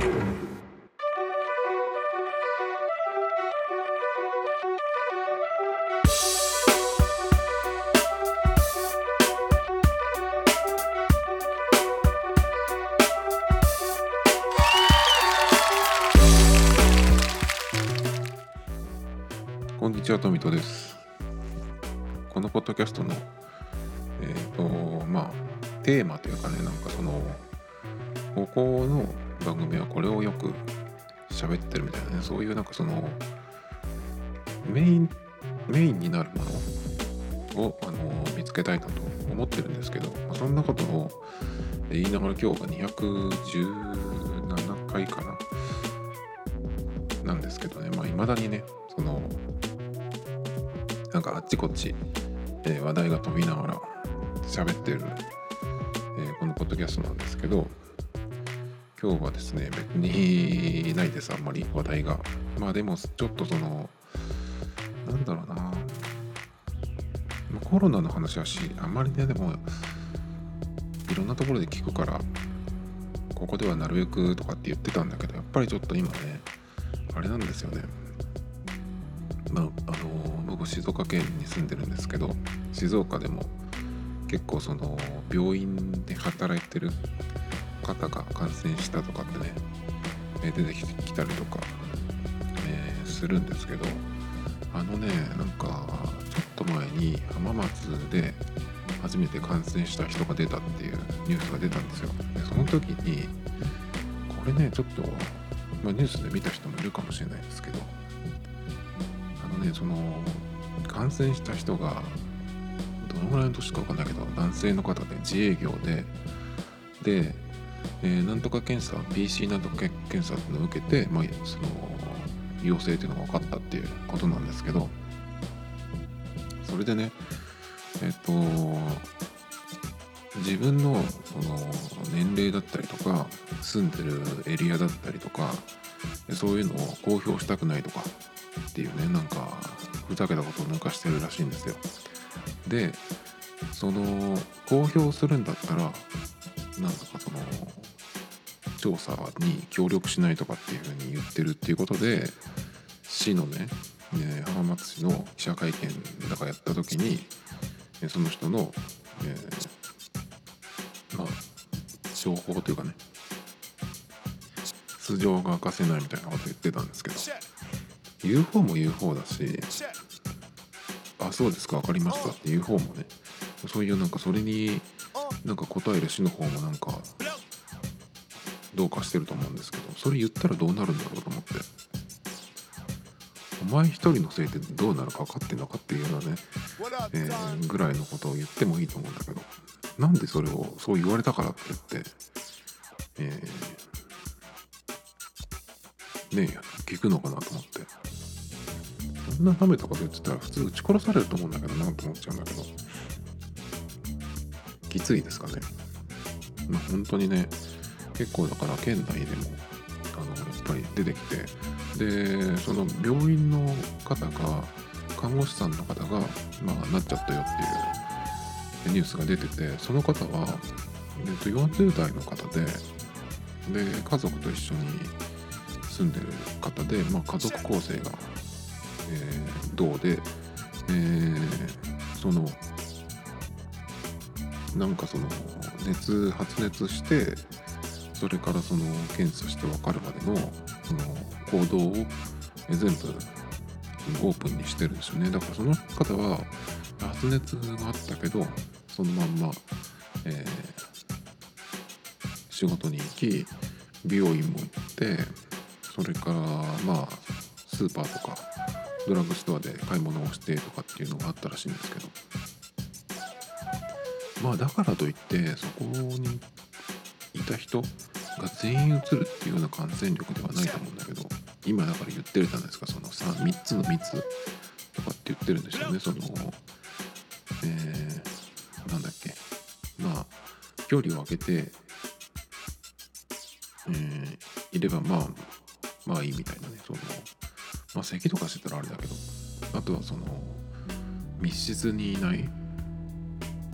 こんにちは、トミトです。このポッドキャストの、えっ、と、まあ、テーマというかね、なんかその、ここの番組はこれをよく喋ってるみたいなね、そういうなんかその、メイン、メインになるものを、あの、見つけたいなと思ってるんですけど、まあそんなことを言いながら今日が217回かな。なんですけどね、まあ、未だにね、その、なんかあっちこっち、えー話題が飛びながら喋ってる、えーこのポッドキャストなんですけど今日はですね別にないですあんまり話題が。まあでもちょっとそのなんだろうな。コロナの話はしあんまりねでもいろんなところで聞くからここではなるべくとかって言ってたんだけどやっぱりちょっと今ねあれなんですよね。まあ、あの僕静岡県に住んでるんですけど静岡でも結構その病院で働いてる方が感染したとかってねえ出てききたりとか、えーするんですけどあのねなんかちょっと前に浜松で初めて感染した人が出たっていうニュースが出たんですよ。でその時にこれねちょっと、まあ、ニュースで見た人もいるかもしれないですけどあのねその感染した人がどのぐらいの年か分かんないけど男性の方で自営業でで、えーなんとか検査 PC なんとか検査っていうのを受けて、まあ、その陽性っていうのが分かったっていうことなんですけどそれでねえっ、と自分のその年齢だったりとか住んでるエリアだったりとかそういうのを公表したくないとかっていうねなんかふざけたことを抜かしてるらしいんですよ。でその公表するんだったらなんとかその調査に協力しないとかっていうふうに言ってるっていうことで市のねね浜松市の記者会見だからやった時にその人の、えーまあ情報というかね素性が明かせないみたいなこと言ってたんですけど言う方も言う方だしあそうですか分かりましたっていう方もねそういうなんかそれになんか答える市の方もなんかどうかしてると思うんですけどそれ言ったらどうなるんだろうと思って。お前一人のせいでどうなるか分かってんのかっていうようなね、えーぐらいのことを言ってもいいと思うんだけどなんでそれをそう言われたからって言って、えーねえ聞くのかなと思って。そんな舐めたこと言ってたら普通撃ち殺されると思うんだけどなと思っちゃうんだけど。きついですかね。まあ本当にね結構だから県内でもあのやっぱり出てきてでその病院の方が看護師さんの方が、まあ、なっちゃったよっていうニュースが出ててその方は、えっと、40代の方でで家族と一緒に住んでる方で、まあ、家族構成が、えーどうで、えーそのなんかその熱発熱してそれからその検査して分かるまでのその行動を全部オープンにしてるんですよね。だからその方は発熱があったけどそのまんま、えー仕事に行き美容院も行ってそれからまあスーパーとかドラッグストアで買い物をしてとかっていうのがあったらしいんですけど。まあだからといってそこにいた人が全員移るっていうような感染力ではないと思うんだけど今だから言ってるじゃないですかその 3, 3つの密とかって言ってるんですよねそのえー、なんだっけ。まあ距離を空けて、えーいればまあまあいいみたいなねそのまあ咳とかしてたらあれだけどあとはその密室にいない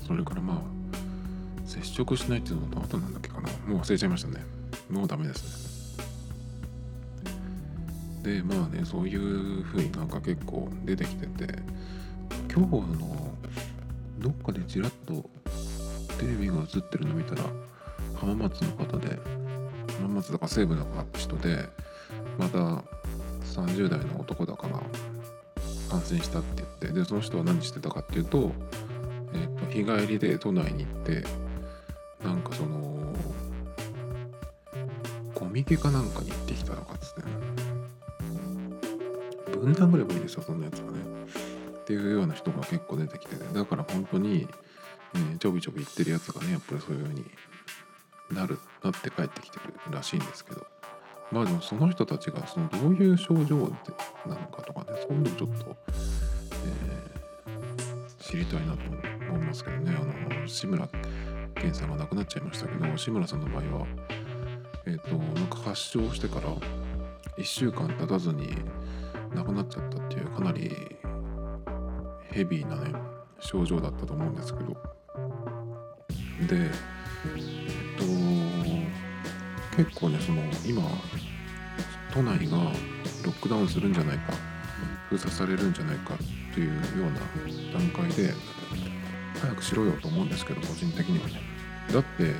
それからまあ接触しないっていうのとあとなんだっけかな。もう忘れちゃいましたね。もうダメですね。でまあねそういう風になんか結構出てきてて今日のどっかでちらっとテレビが映ってるの見たら浜松の方で浜松だか西部の人でまた30代の男だから感染したって言ってでその人は何してたかっていうと,、えー、と日帰りで都内に行ってなんかそのミケかなんかに行ってきたとかっつって。分断ぐらいもいいですよそんなやつはね。っていうような人が結構出てきててだから本当に、えー、ちょびちょび言ってるやつがねやっぱりそういう風になるなって帰ってきてるらしいんですけど。まあでもその人たちがそのどういう症状なのかとかねそういうのちょっと、えー、知りたいなと思いますけどね。あの志村けんさんが亡くなっちゃいましたけど志村さんの場合はえ、ー、となんか発症してから1週間経たずに亡くなっちゃったっていうかなりヘビーなね症状だったと思うんですけど。でえっと結構ねその今都内がロックダウンするんじゃないか封鎖されるんじゃないかというような段階で早くしろよと思うんですけど個人的にはね。だって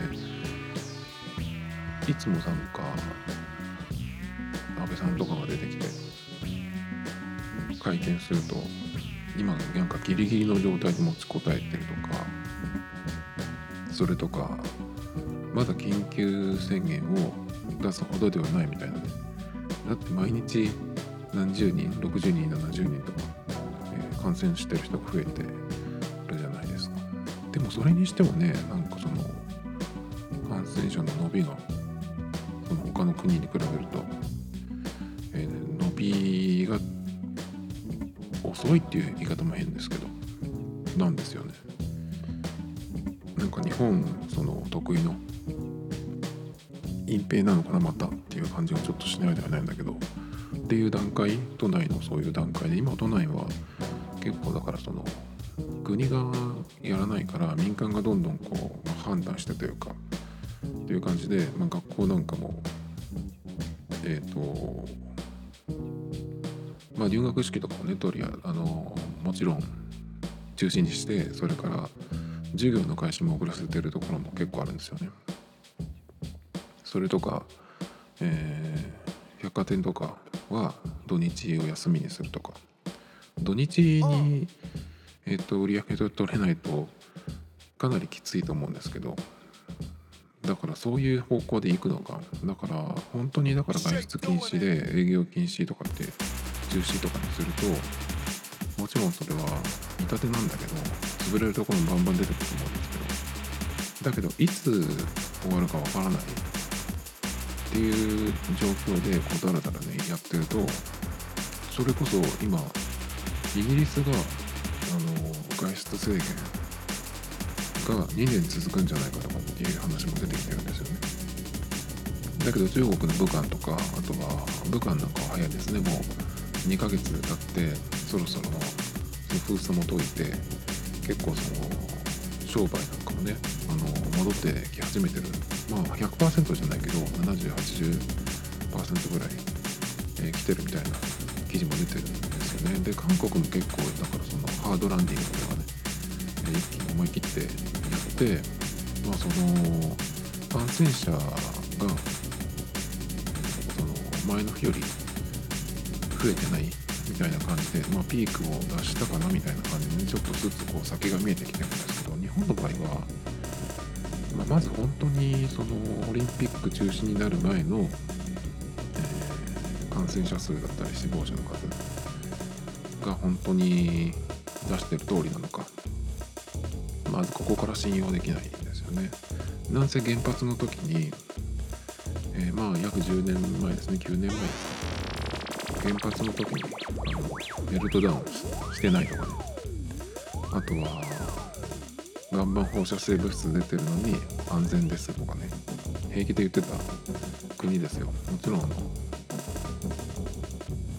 いつもなんか安倍さんとかが出てきて会見すると今なんかギリギリの状態で持ちこたえてるとかそれとかまだ緊急宣言を出すほどではないみたいな。ねだって毎日何十人60人70人とか、えー、感染してる人が増えてるじゃないですか。でもそれにしてもねなんかその感染者の伸びが他の国に比べると、えー、伸びが遅いっていう言い方も変ですけどなんですよね。なんか日本その得意の隠蔽なのかなまたっていう感じがちょっとしないではないんだけどっていう段階都内のそういう段階で今都内は結構だからその国がやらないから民間がどんどんこう、ま、判断してというかっていう感じで、まあ、学校なんかもえっ、ー、とまあ入学式とかもねとりああのもちろん中心にしてそれから授業の開始も遅らせてるところも結構あるんですよね。それとか、えー、百貨店とかは土日を休みにするとか。土日に、えーと、売り上げ取れないとかなりきついと思うんですけどだからそういう方向で行くのか。だから本当にだから外出禁止で営業禁止とかって中止とかにするともちろんそれは見立てなんだけど潰れるところもバンバン出てくると思うんですけどだけどいつ終わるかわからない。っていう状況でこうだらだらねやってるとそれこそ今イギリスがあの外出制限が2年続くんじゃないかとかっていう話も出てきてるんですよねだけど中国の武漢とかあとは武漢なんかは早いですね。もう2ヶ月経ってそろそろその封鎖も解いて結構その商売なんかもねあの戻ってき始めてる。まあ100%じゃないけど7080%ぐらい、えー、来てるみたいな記事も出てるんですよね。で韓国も結構だからそのハードランディングとかね、えー、一気に思い切ってやってまあその感染者がその前の日より増えてないみたいな感じで、まあ、ピークを出したかなみたいな感じで、ね、ちょっとずつこう先が見えてきてるんですけど日本の場合は、まあ、まず本当にそのオリンピック中止になる前の、えー、感染者数だったり死亡者の数が本当に出してる通りなのかまずここから信用できない。よね。なんせ原発の時に、えー、まあ約10年前ですね。9年前ですか。原発の時にあのメルトダウンしてないとかね。あとは岩盤放射性物質出てるのに安全ですとかね。平気で言ってた国ですよ。もちろんあの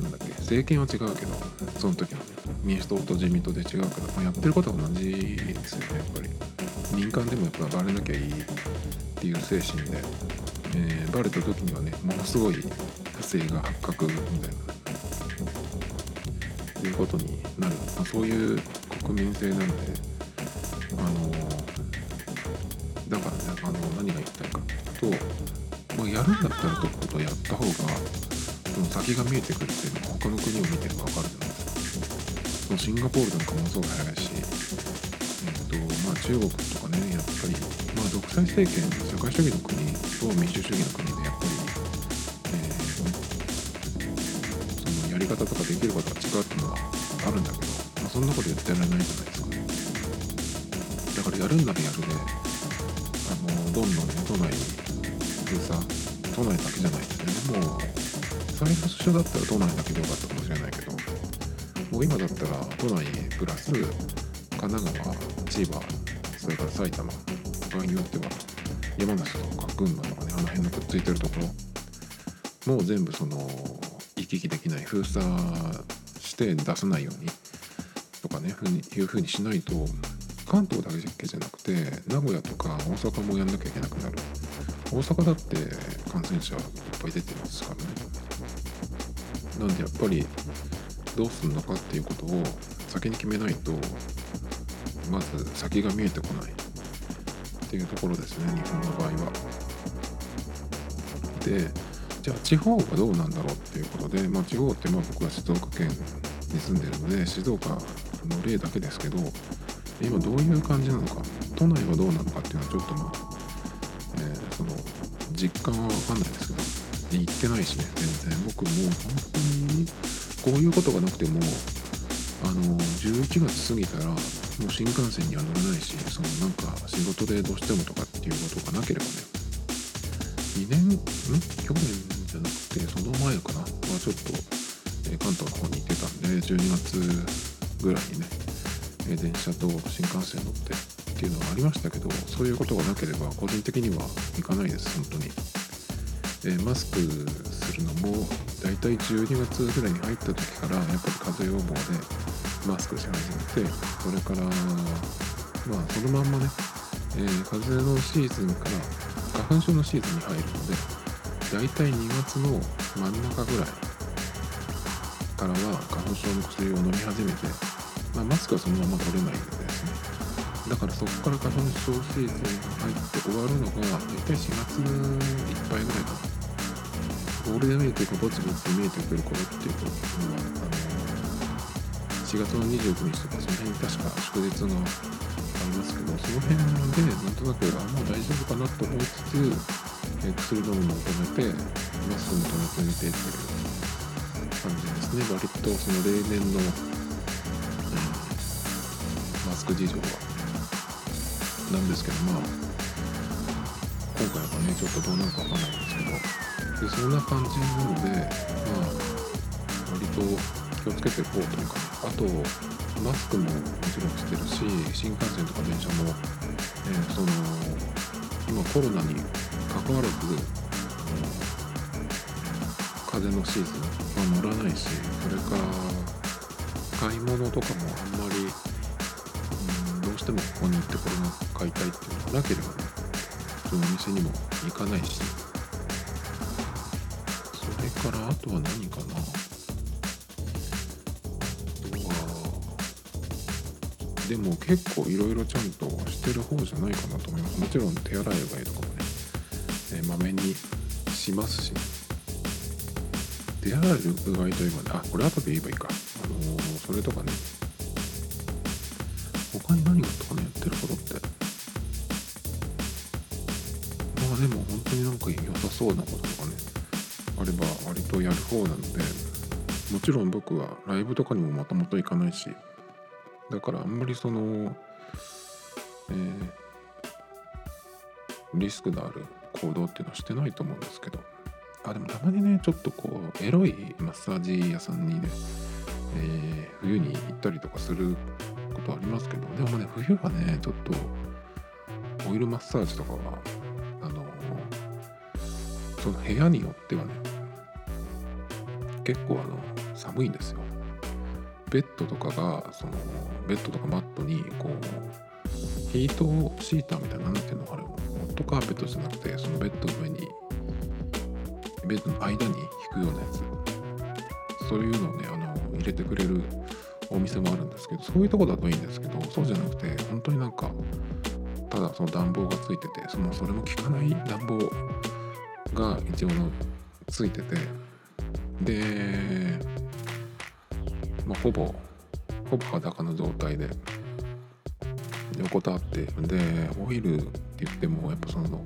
なんだっけ政権は違うけどその時のね民主党と自民党で違うけど、まあ、やってることは同じですよねやっぱり。民間でもやっぱバレなきゃいいっていう精神で、えー、バレた時にはねものすごい不正が発覚みたいないうことになる、まあ、そういう国民性なのであのだからねあの何が言いたいかというと、まあ、やるんだったらとっととやった方がその先が見えてくるっていうのは他の国を見てれば分かるじゃないですか。シンガポールなんかもそう早いし、中国とかねやっぱり、まあ、独裁政権社会主義の国と民主主義の国でやっぱり、えー、そのやり方とかできることが違うっていうのはあるんだけど、まあ、そんなこと言ってられないじゃないですか。だからやるんならやるであのどんどんね都内に封鎖都内だけじゃないですね。もう再発所だったら都内だけでよかったかもしれないけどもう今だったら都内プラス神奈川千葉それから埼玉場合によっては山梨とか群馬とかねあの辺のくっついてるところもう全部その行き来できない封鎖して出さないようにとかねふうにいうふうにしないと関東だけじゃなくて名古屋とか大阪もやんなきゃいけなくなる。大阪だって感染者いっぱい出てますからね。なんでやっぱりどうするのかっていうことを先に決めないとまず先が見えてこないっていうところですね日本の場合は。でじゃあ地方はどうなんだろうっていうことで、まあ、地方ってまあ僕は静岡県に住んでるので静岡の例だけですけど今どういう感じなのか都内はどうなのかっていうのはちょっとまあ、えー、その実感は分かんないですけど行ってないしね全然僕もう本当にこういうことがなくてもあの11月過ぎたらもう新幹線には乗れないしそのなんか仕事でどうしてもとかっていうことがなければね。2年ん？去年じゃなくてその前かな。はちょっと、え関東の方に行ってたんで12月ぐらいにね、え電車と新幹線乗ってっていうのはありましたけどそういうことがなければ個人的には行かないです本当に。えマスクするのもだいたい12月ぐらいに入った時からやっぱり風邪予防でマスクし始めてそれからまあそのまんまね、えー、風邪のシーズンから花粉症のシーズンに入るのでだいたい2月の真ん中ぐらいからは花粉症の薬を飲み始めて、まあ、マスクはそのまま取れないのでですね。だからそこから花粉症シーズンが入って終わるのが大体4月いっぱいぐらいかな。ゴールデンウィークがぼちぼち見えてくる頃っていうのはあの4月の29日とかその辺に確か祝日がありますけどその辺でなんとなくあもう大丈夫かなと思いつつ、え薬飲むのを止めてマスクも止めてみてっていう感じですね割とその例年の、うん、マスク事情はなんですけどまあ今回はねちょっとどうなるかわかんないんですけどでそんな感じなのでまあ割と気をつけていこうというかあとマスクももちろんしてるし新幹線とか電車も、えー、その今コロナに関わらず風邪のシーズンは乗らないしそれから買い物とかもあんまり、うん、どうしてもここに行ってこれが買いたいっていうのがなければねそのお店にも行かないしそれからあとは何かな。でも結構いろいろちゃんとしてる方じゃないかなと思います。もちろん手洗いうがいとかもね、えー、まめにしますし。手洗いうがいといえばねあこれ後で言えばいいかあのー、それとかね。他に何があったかなやってることって？まあでも本当になんか良さそうなこととかねあれば割とやる方なので。もちろん僕はライブとかにももともと行かないし。だからあんまりその、えー、リスクのある行動っていうのはしてないと思うんですけど。あでもたまにねちょっとこうエロいマッサージ屋さんにね、えー、冬に行ったりとかすることありますけど。でもね冬はねちょっとオイルマッサージとかはあのその部屋によってはね結構あの寒いんですよ。ベッドとかがそのベッドとかマットにこうヒートシーターみたいな何ていうのあるのホットカーペットじゃなくてそのベッドの上にベッドの間に引くようなやつ。そういうのをねあの入れてくれるお店もあるんですけどそういうとこだといいんですけどそうじゃなくて本当になんかただその暖房がついててそのそれも効かない暖房が一応のついててで、まあ、ほぼほぼ裸の状態で横たわってでオイルって言ってもやっぱその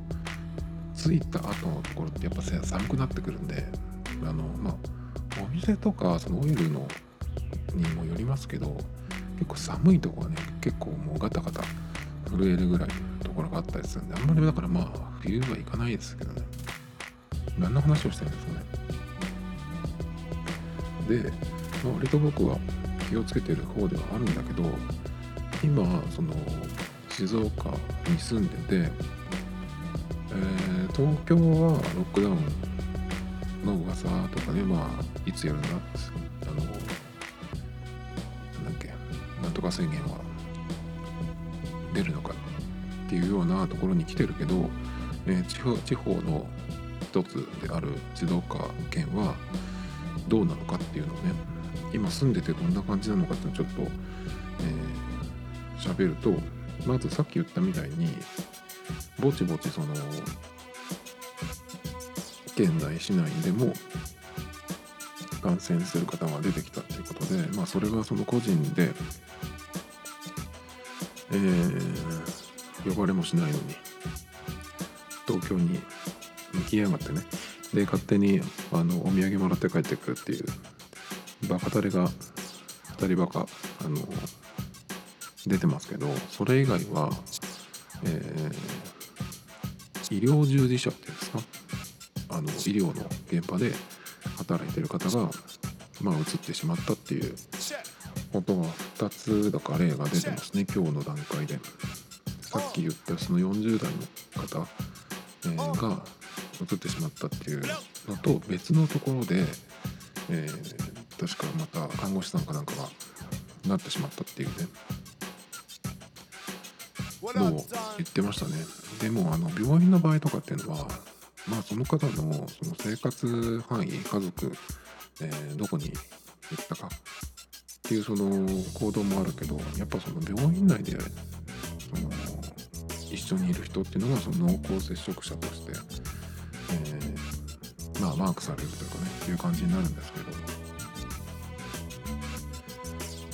ついた後のところってやっぱ寒くなってくるんであのまあお店とかそのオイルのにもよりますけど結構寒いとこはね結構もうガタガタ震えるぐらいのところがあったりするんであんまりだからまあ冬は行かないですけどね。何の話をしてるんですかね。で、まあ、割と僕は気をつけてる方ではあるんだけど今その静岡に住んでて、えー、東京はロックダウンの噂とかねまあいつやるんだあのなんだっけなんとか宣言は出るのかっていうようなところに来てるけど、えー、地方地方の一つである静岡県はどうなのかっていうのをね今住んでてどんな感じなのかっていうのをちょっと、えー、喋るとまずさっき言ったみたいにぼちぼちその県内市内でも感染する方が出てきたということで、まあ、それがその個人で、えー、呼ばれもしないのに東京に向きやがってね。で勝手にあのお土産もらって帰ってくるっていうバカタレが2人バカあの出てますけどそれ以外は、えー、医療従事者っていうんですか？あの医療の現場で働いてる方がまあ移ってしまったっていうことが2つだから例が出てますね今日の段階で。さっき言ったその40代の方、えー、が移ってしまったっていうのと別のところで、えー、確かまた看護師さんかなんかがなってしまったっていうね。のを言ってましたね。でもあの病院の場合とかっていうのはまあその方のその生活範囲家族、えー、どこに行ったかっていうその行動もあるけどやっぱその病院内でその一緒にいる人っていうのがその濃厚接触者として、えー、まあマークされるというかねいう感じになるんですけど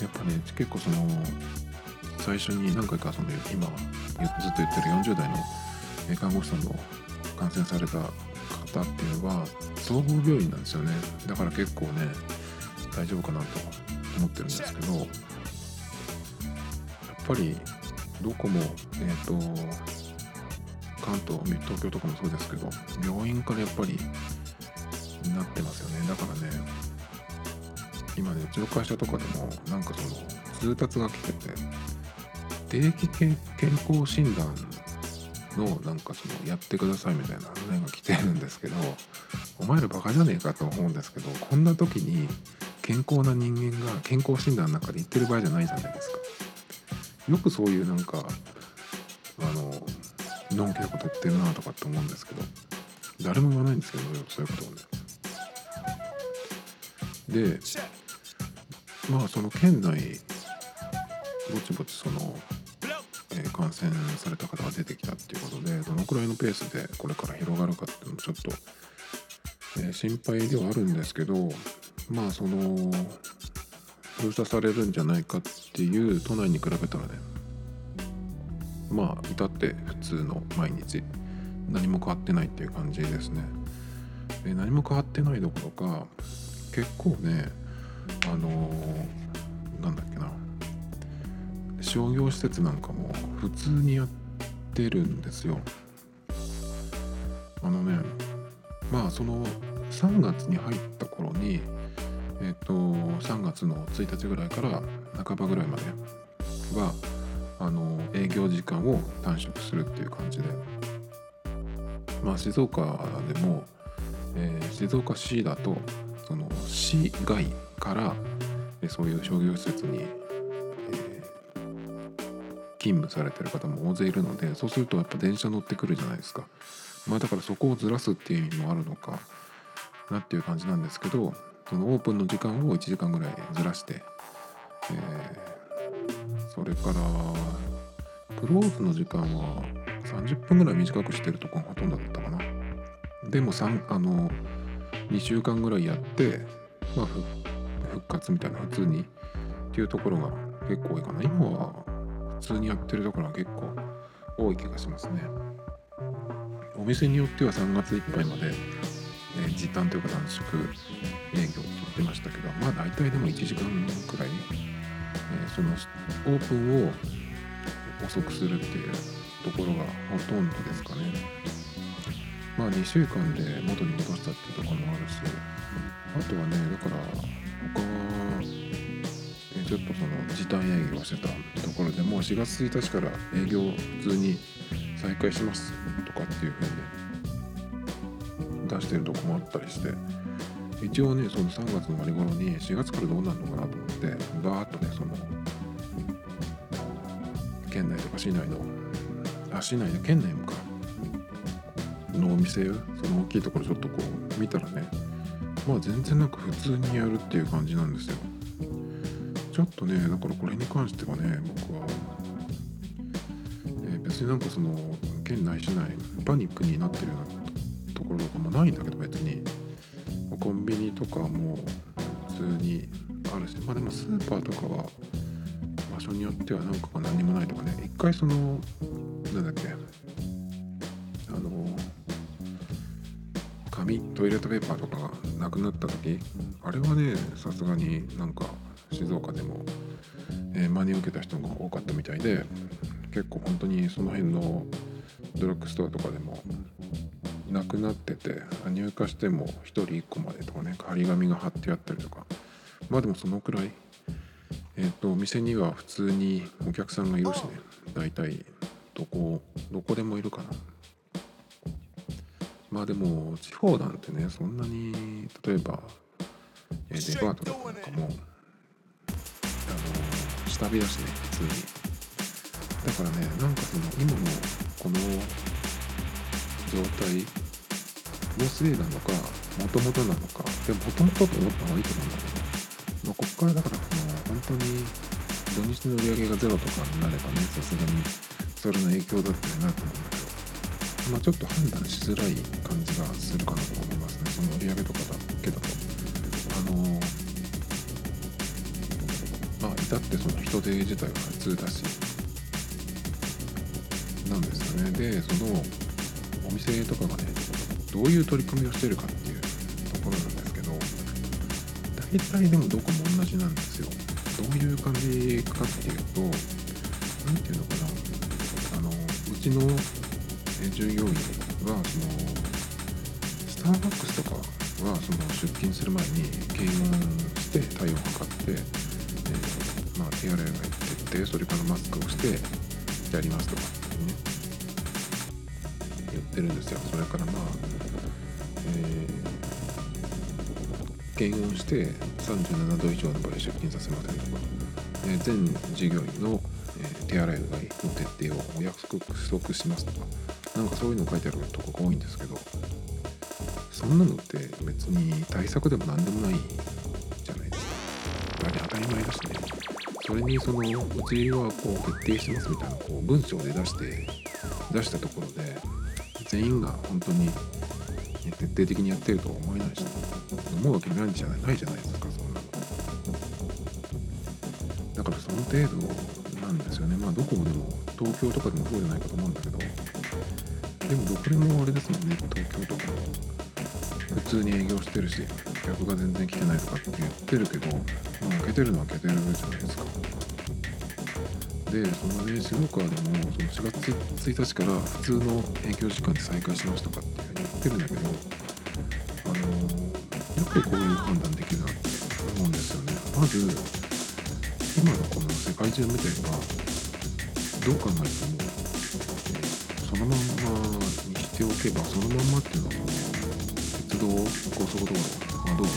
やっぱね結構その最初に何回かその今ずっと言ってる40代の看護師さんの感染された方っていうのは総合病院なんですよね。だから結構ね大丈夫かなと思ってるんですけどやっぱりどこもえっ、ー、と関東東京とかもそうですけど病院からやっぱりなってうちの会社とかでもなんかその通達が来てて定期健康診断のなんかそのやってくださいみたいな案内が来てるんですけどお前らバカじゃねえかと思うんですけどこんな時に健康な人間が健康診断の中で言ってる場合じゃないじゃないですか。よくそういうなんかあののんきなこと言ってるなとかって思うんですけど誰も言わないんですけどそういうことをね。でまあその県内ぼちぼちそのえ感染された方が出てきたっていうことでどのくらいのペースでこれから広がるかっていうのもちょっと、え心配ではあるんですけどまあその封鎖されるんじゃないかっていう都内に比べたらねまあ至って普通の毎日何も変わってないっていう感じですね。で何も変わってないどころか結構ねあのー、なんだっけな。商業施設なんかも普通にやってるんですよ。あのねまあその3月に入った頃にえっ、ー、と3月の1日ぐらいから半ばぐらいまではあの営業時間を短縮するっていう感じで。まあ静岡でも、えー、静岡市だとその市外からそういう商業施設に勤務されてる方も大勢いるのでそうするとやっぱ電車乗ってくるじゃないですか。まあだからそこをずらすっていう意味もあるのかなっていう感じなんですけどそのオープンの時間を1時間ぐらいずらして、えそれからクローズの時間は30分ぐらい短くしてるとこがほとんどだったかな。でも3あの2週間ぐらいやって、まあ、復活みたいな普通にっていうところが結構多いかな。今は普通にやってるところが結構多い気がしますね。お店によっては3月いっぱいまで、え時短というか短縮営業って言ってましたけどまあ大体でも1時間くらい、えそのオープンを遅くするっていうところがほとんどですかね。まあ2週間で元に戻したっていうところもあるしあとはねだから、えちょっとその時短営業してたところでもう4月1日から営業普通に再開しますとかっていう風に出してるとこもあったりして。一応ねその3月の終わり頃に4月からどうなるのかなと思ってバーッとねその県内とか市内のあ市内の県内もか。のお店その大きいところちょっとこう見たらねまあ全然なんか普通にやるっていう感じなんですよ。ちょっとねだからこれに関してはね僕は、えー別になんかその県内市内パニックになってるようなところとかもないんだけど別に。コンビニとかも普通にあるしまあでもスーパーとかは場所によってはなんか何もないとかね。一回そのなんだっけあの紙トイレットペーパーとかがくなった時あれはねさすがになんか静岡でも、えー真に受けた人が多かったみたいで結構本当にその辺のドラッグストアとかでもなくなってて入荷しても1人1個までとかね張り紙が貼ってあったりとか。まあでもそのくらいえっ、とお店には普通にお客さんがいるしね。大体どこどこでもいるかな。まあでも地方なんてねそんなに例えば、デパートとかなんかもあの下火だしね普通に。だからねなんかその今のこの状態のせいなのかもともとなのかでももともとと思った方がいいと思うんだけど、まあ、こっからだからその本当に土日の売り上げがゼロとかになればねさすがにそれの影響だってなと思うんだけど。まあちょっと判断しづらい感じがするかなと思いますね。その売り上げとかだけだと。あのまあ至ってその人手自体は普通だし。なんですよね。でそのお店とかがねどういう取り組みをしてるかっていうところなんですけど大体でもどこも同じなんですよ。どういう感じかっていうと何ていうのかな。あのうちの従業員はそのスターバックスとかはその出勤する前に検温して体温測って、えーまあ、手洗いが行ってってそれからマスクをしてやりますとかってね。言ってるんですよ。それからまあ、えー検温して37度以上の場合出勤させませんとか、えー全従業員の、手洗いうがいの徹底をお約束しますとか。なんかそういうの書いてあるとこが多いんですけどそんなのって別に対策でも何でもないじゃないですか。やっぱり当たり前だしね。それにそのうちはこう徹底してますみたいなこう文章で出して出したところで全員が本当に徹底的にやってるとは思えないし、思うわけないじゃないないじゃないですかそんなの。だからその程度なんですよね。まあどこもでも東京とかでもそうじゃないかと思うんだけどでもどこでもあれですもんね東京とか。普通に営業してるし客が全然来てないとかって言ってるけど、まあ、開けてるのは開けてるじゃないですか。でそのね静岡でもその4月1日から普通の営業時間で再開しますとかって言ってるんだけどあのやっぱりこういう判断できるなって思うんですよね。まず今のこの世界中見てればどう考えても、のまんまにしておけばそのまんまっていうのはもう鉄道高速道路、まあ、道路、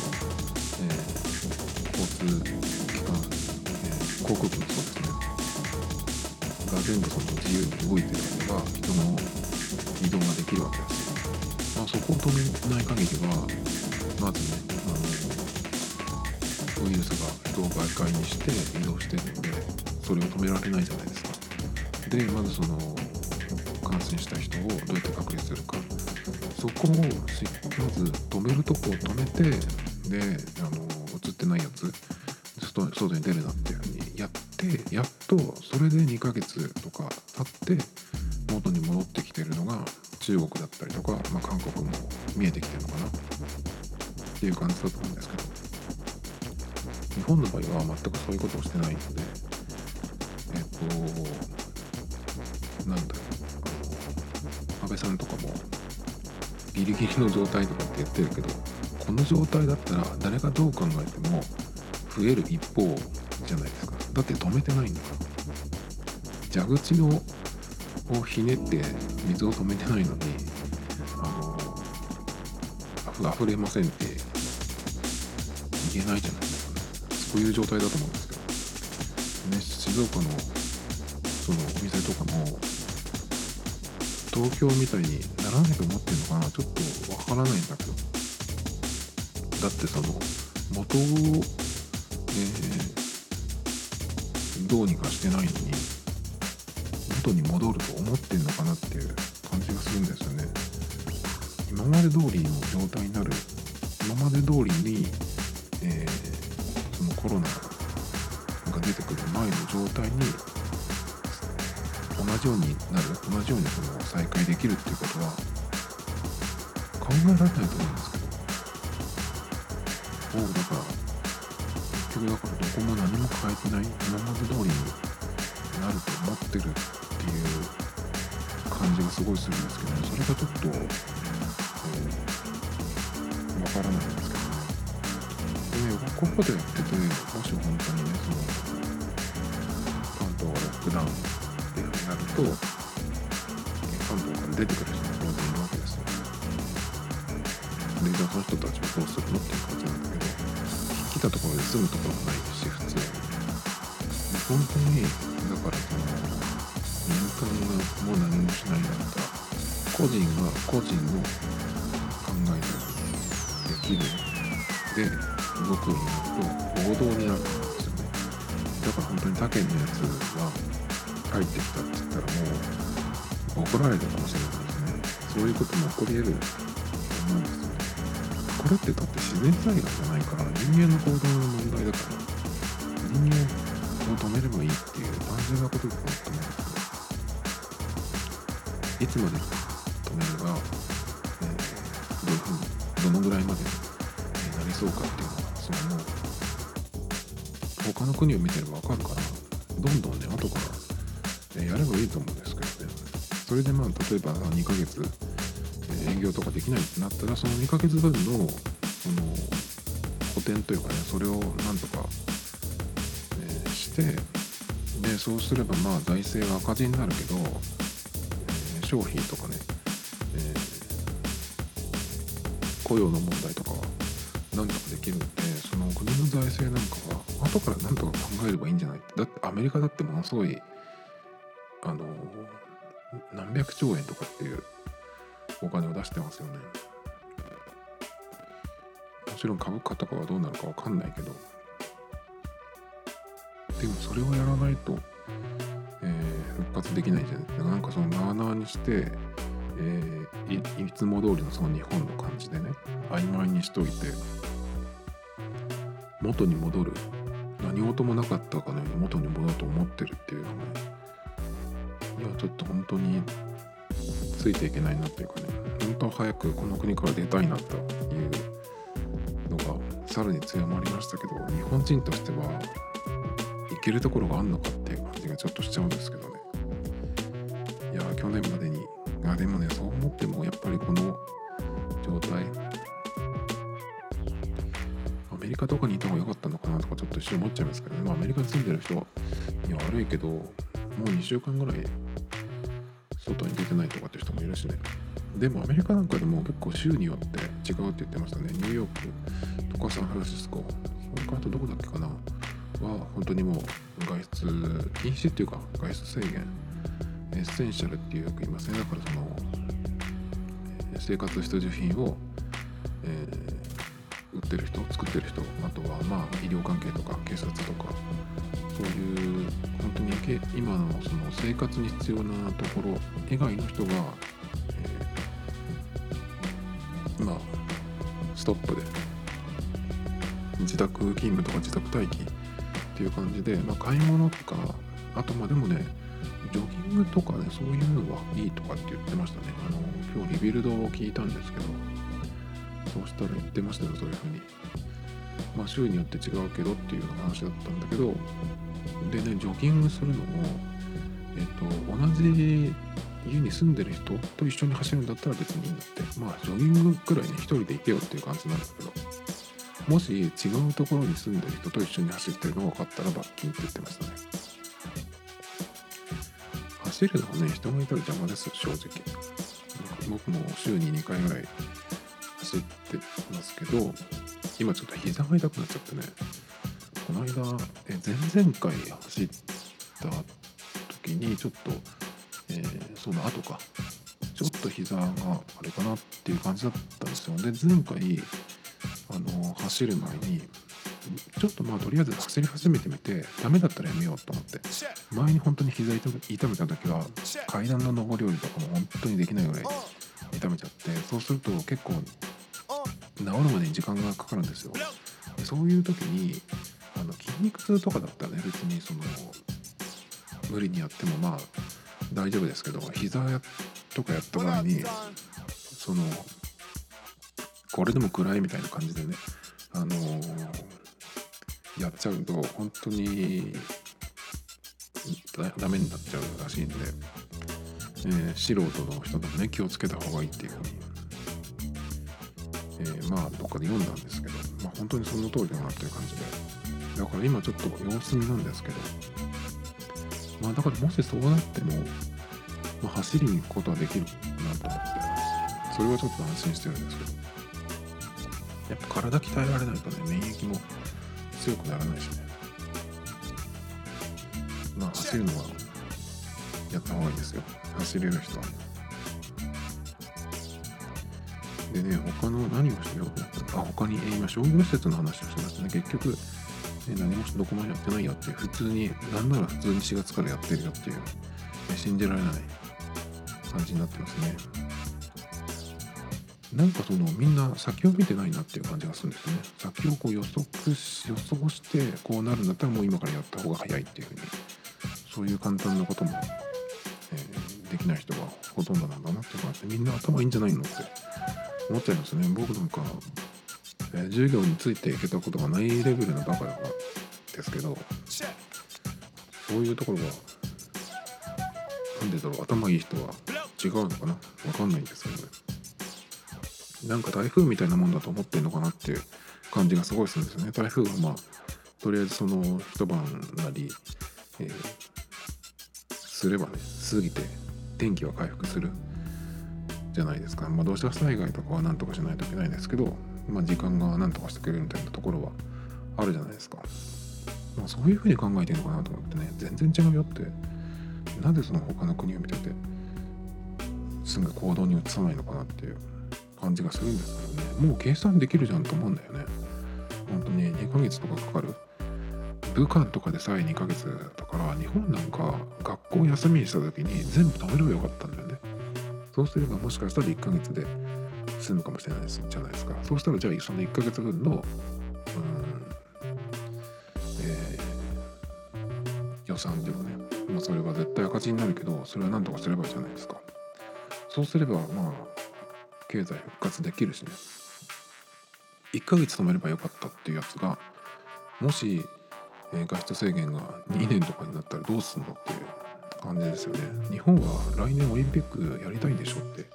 えー交通機関、えー航空機もそうですねが全部その自由に動いてるれば人の移動ができるわけだし、まあ、そこを止めない限りはまずねあのウイルスが人を媒介にして移動してるのでそれを止められないじゃないですかでまずその感染した人をどうやって隔離するか。そこをまず止めるとこを止めてであてるけどこの状態だったら誰がどう考えても増える一方じゃないですか。だって止めてないんだから。蛇口のをひねって水を止めてないのにあの溢れませんって言えないじゃないですか。そういう状態だと思うんですけど。ね静岡のそのお店とかも東京みたいにならないと思ってるのかなちょっとわからないんだけど。だってその元を、えー、どうにかしてないのに元に戻ると思ってんのかなっていう感じがするんですよね。今まで通りの状態になる今まで通りに、えー、そのコロナが出てくる前の状態に同じようになる同じようにその再開できるっていうことは考えられないと思うんですけどもうだから結局だからどこも何も変えてない今まで通りになると思ってるっていう感じがすごいするんですけど、ね、それがちょっと、えー、わからないんですけどね。で、ここでやってて、もし本当にね、その、関東がロックダウンと、関東から出てくる人も当然いるわけですよ。で、じゃあその人たちはどうするのっていう感じなんだけど、来たところで住むところもないし、普通に。本当に、だからその、民間がもう何もしないんだったら個人が個人の考えでできるで動くようになると暴動になるんですよねだから本当に他県のやつが入ってきたって言ったらもう怒られるかもしれないですねそういうことも起こり得ると思うんですよねこれってだって自然災害じゃないから人間の行動の問題だから人間を止めればいいっていう単純なことだと思うんですけどいつまで止めるが、えー、どういうふうにどのぐらいまでになりそうかっていうのはそのも他の国を見てれば分かるからどんどんね後から、と思うんですけどねそれでまあ例えば2ヶ月、営業とかできないってなったらその2ヶ月分のその補填というかねそれをなんとか、え、してでそうすればまあ財政は赤字になるけど消費とかね、え、雇用の問題とかは何とかできるんでその国の財政なんかは後から何とか考えればいいんじゃない。だってアメリカだってものすごいあの何百兆円とかっていうお金を出してますよね。もちろん株価とかはどうなるか分かんないけど。でもそれをやらないと復活できないじゃないですかなんかそのなあなあにして、えー、いいつも通りのその日本の感じでね曖昧にしといて元に戻る。何事もなかったかのように元に戻ると思ってるっていうのがねいやちょっと本当についていけないなっていうかね本当は早くこの国から出たいなというのがさらに強まりましたけど日本人としては行けるところがあるのかっていう感じがちょっとしちゃうんですけどね。いや去年までにあでもねそう思ってもやっぱりこの状態アメリカとかにいた方が良かったのかなとかちょっと一瞬思っちゃいますけどね、まあ、アメリカに住んでる人には悪いけどもう2週間ぐらい外に出てないとかって人もいるしね。でもアメリカなんかでも結構州によって違うって言ってましたね。ニューヨークとかサンフランシスコ。それからとどこだっけかな。は本当にもう外出禁止っていうか外出制限。エッセンシャルっていうよく言いますね。だからその生活必需品を、えー、ってる人作ってる人あとはまあ医療関係とか警察とかそういう本当に今のその生活に必要なところ以外の人が、えー、まあストップで自宅勤務とか自宅待機っていう感じで、まあ、買い物とかあとまあでもねジョギングとかねそういうのはいいとかって言ってましたね。あの今日リビルドを聞いたんですけどそうしたら言ってましたよそういうふうにまあ週によって違うけどっていう話だったんだけどでねジョギングするのもえっ、と同じ家に住んでる人と一緒に走るんだったら別にいいんだって。まあジョギングくらいね一人で行けよっていう感じなんだけど。もし違うところに住んでる人と一緒に走ってるのが分かったら罰金って言ってましたね。走るのはね人がいたら邪魔です正直。僕も週に2回ぐらい走ってますけど今ちょっと膝が痛くなっちゃってね。この間え前々回走った時にちょっと、えー、その後か。ちょっと膝があれかなっていう感じだったんですよ。で前回あの走る前にちょっとまあとりあえず走り始めてみてダメだったらやめようと思って。前に本当に膝痛めた時は階段の上り下りとかも本当にできないぐらい痛めちゃってそうすると結構治るまでに時間がかかるんですよ。そういう時に筋肉痛とかだったらね別にその無理にやってもまあ大丈夫ですけど膝とかやった場合にそのこれでも暗いみたいな感じでねあのー、やっちゃうと本当にダメになっちゃうらしいんで、えー、素人の人でもね気をつけた方がいいっていうふうに、えー、まあどっかで読んだんですけど、まあ、本当にその通りだなっていう感じでだから今ちょっと様子見なんですけど。まあだからもしそうなっても、まあ、走りに行くことはできるなと思ってそれはちょっと安心してるんですけど。やっぱ体鍛えられないとね免疫も強くならないしね。まあ走るのはやった方がいいですよ。走れる人はでね他の何をしようと思ったあ他に、え今商業施設の話をしましたね。結局、ね、何もどこもやってないよって普通になんなら普通に4月からやってるよっていう、信じられない感じになってますね。なんかそのみんな先を見てないなっていう感じがするんですね。先をこう予測し予想してこうなるんだったらもう今からやった方が早いっていうふうにそういう簡単なことも、えー、できない人がほとんどなんだなって感じでみんな頭いいんじゃないのって思っちゃいますね。僕なんか、え、授業についていけたことがないレベルのバカだからですけどそういうところはなんでだろう頭いい人は違うのかな？わかんないんですけどねなんか台風みたいなもんだと思ってんのかなっていう感じがすごいするんですよね。台風はまあとりあえずその一晩なり、えー、すればね過ぎて天気は回復するじゃないですか。まあ土砂災害とかはなんとかしないといけないんですけど、まあ、時間がなんとかしてくれるみたいなところはあるじゃないですか。まあ、そういうふうに考えてるのかなと思ってね。全然違うよって。なんでその他の国を見ててすぐ行動に移さないのかなっていう感じがするんですけどね。もう計算できるじゃんと思うんだよね。本当に2ヶ月とかかかる。武漢とかでさえ2ヶ月だから日本なんか学校休みにした時に全部止めればよかったんだよね。そうすればもしかしたら1ヶ月で済むかもしれないですじゃないですか。そうしたらじゃあその1ヶ月分のうんえー、予算っていうかねまあそれが絶対赤字になるけどそれは何とかすればいいじゃないですか。そうすればまあ経済復活できるしね。1ヶ月止めればよかったっていうやつがもし、えー、外出制限が2年とかになったらどうすんのっていう感じですよね。日本は来年オリンピックやりたいんでしょって。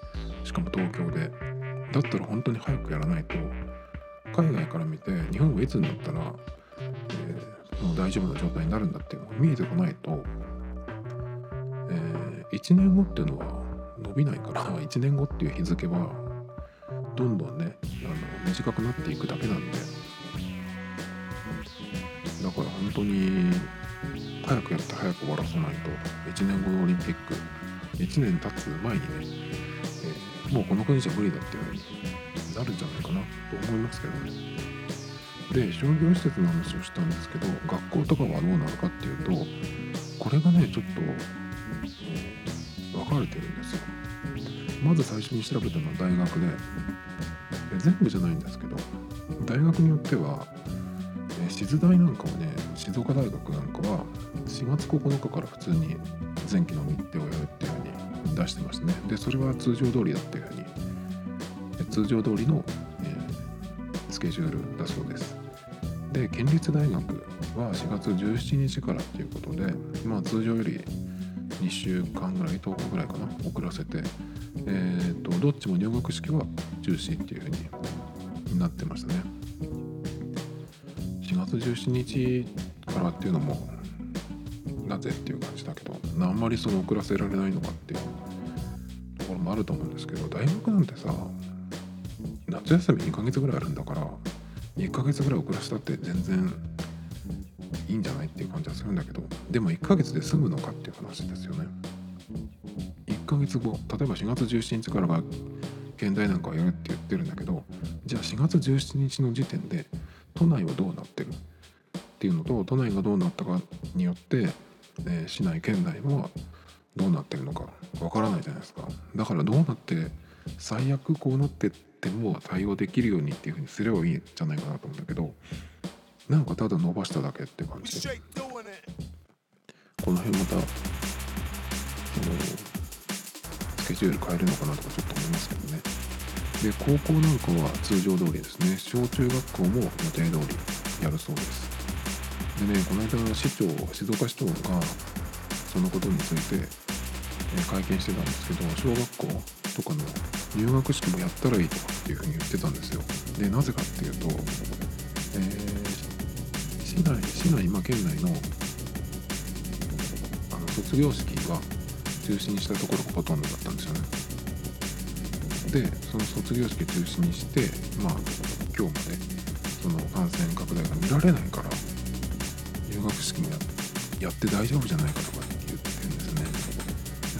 しかも東京で。だったら本当に早くやらないと海外から見て日本はいつになったら、えー、もう大丈夫な状態になるんだっていうのが見えてこないと、えー、1年後っていうのは伸びないから 1年後っていう日付はどんどんねあの短くなっていくだけなんでだから本当に早くやって早く終わらさないと1年後のオリンピック1年経つ前にね、もうこの国じゃ無理だってなるんじゃないかなと思いますけどね。で商業施設の話をしたんですけど学校とかはどうなるかっていうとこれがねちょっと分かれてるんですよまず最初に調べたのは大学で全部じゃないんですけど大学によっては静大なんかはね静岡大学なんかは4月9日から普通に前期の日程をやるっていう出してましたね。でそれは通常通りだっていうふうに通常通りの、え、スケジュールだそうです。で県立大学は4月17日からっていうことでまあ通常より2週間ぐらい10日ぐらいかな遅らせてえーと、どっちも入学式は中止っていうふうになってましたね。4月17日からっていうのもなぜっていう感じだけどあんまりその遅らせられないのかっていうもあると思うんですけど大学なんてさ夏休み2ヶ月ぐらいあるんだから1ヶ月ぐらい遅らせたって全然いいんじゃないっていう感じはするんだけどでも1ヶ月で済むのかっていう話ですよね。1ヶ月後例えば4月17日からが現代なんかはやるって言ってるんだけどじゃあ4月17日の時点で都内はどうなってるっていうのと都内がどうなったかによって、えー、市内県内はどうなってるのかわからないじゃないですか。だからどうなって最悪こうなってっても対応できるようにっていうふうにすればいいんじゃないかなと思うんだけどなんかただ伸ばしただけって感じで。この辺またそのスケジュール変えるのかなとかちょっと思いますけどね。で高校なんかは通常通りですね。小中学校も予定通りやるそうです。でねこの間市長静岡市長がそのことについて、え会見してたんですけど小学校とかの入学式もやったらいいとかっていうふうに言ってたんですよ。でなぜかっていうと、えー、市内市内、まあ、県内のあの卒業式は中止にしたところがほとんどだったんですよね。でその卒業式中止にしてまあ今日までその感染拡大が見られないから入学式もやって大丈夫じゃないかと。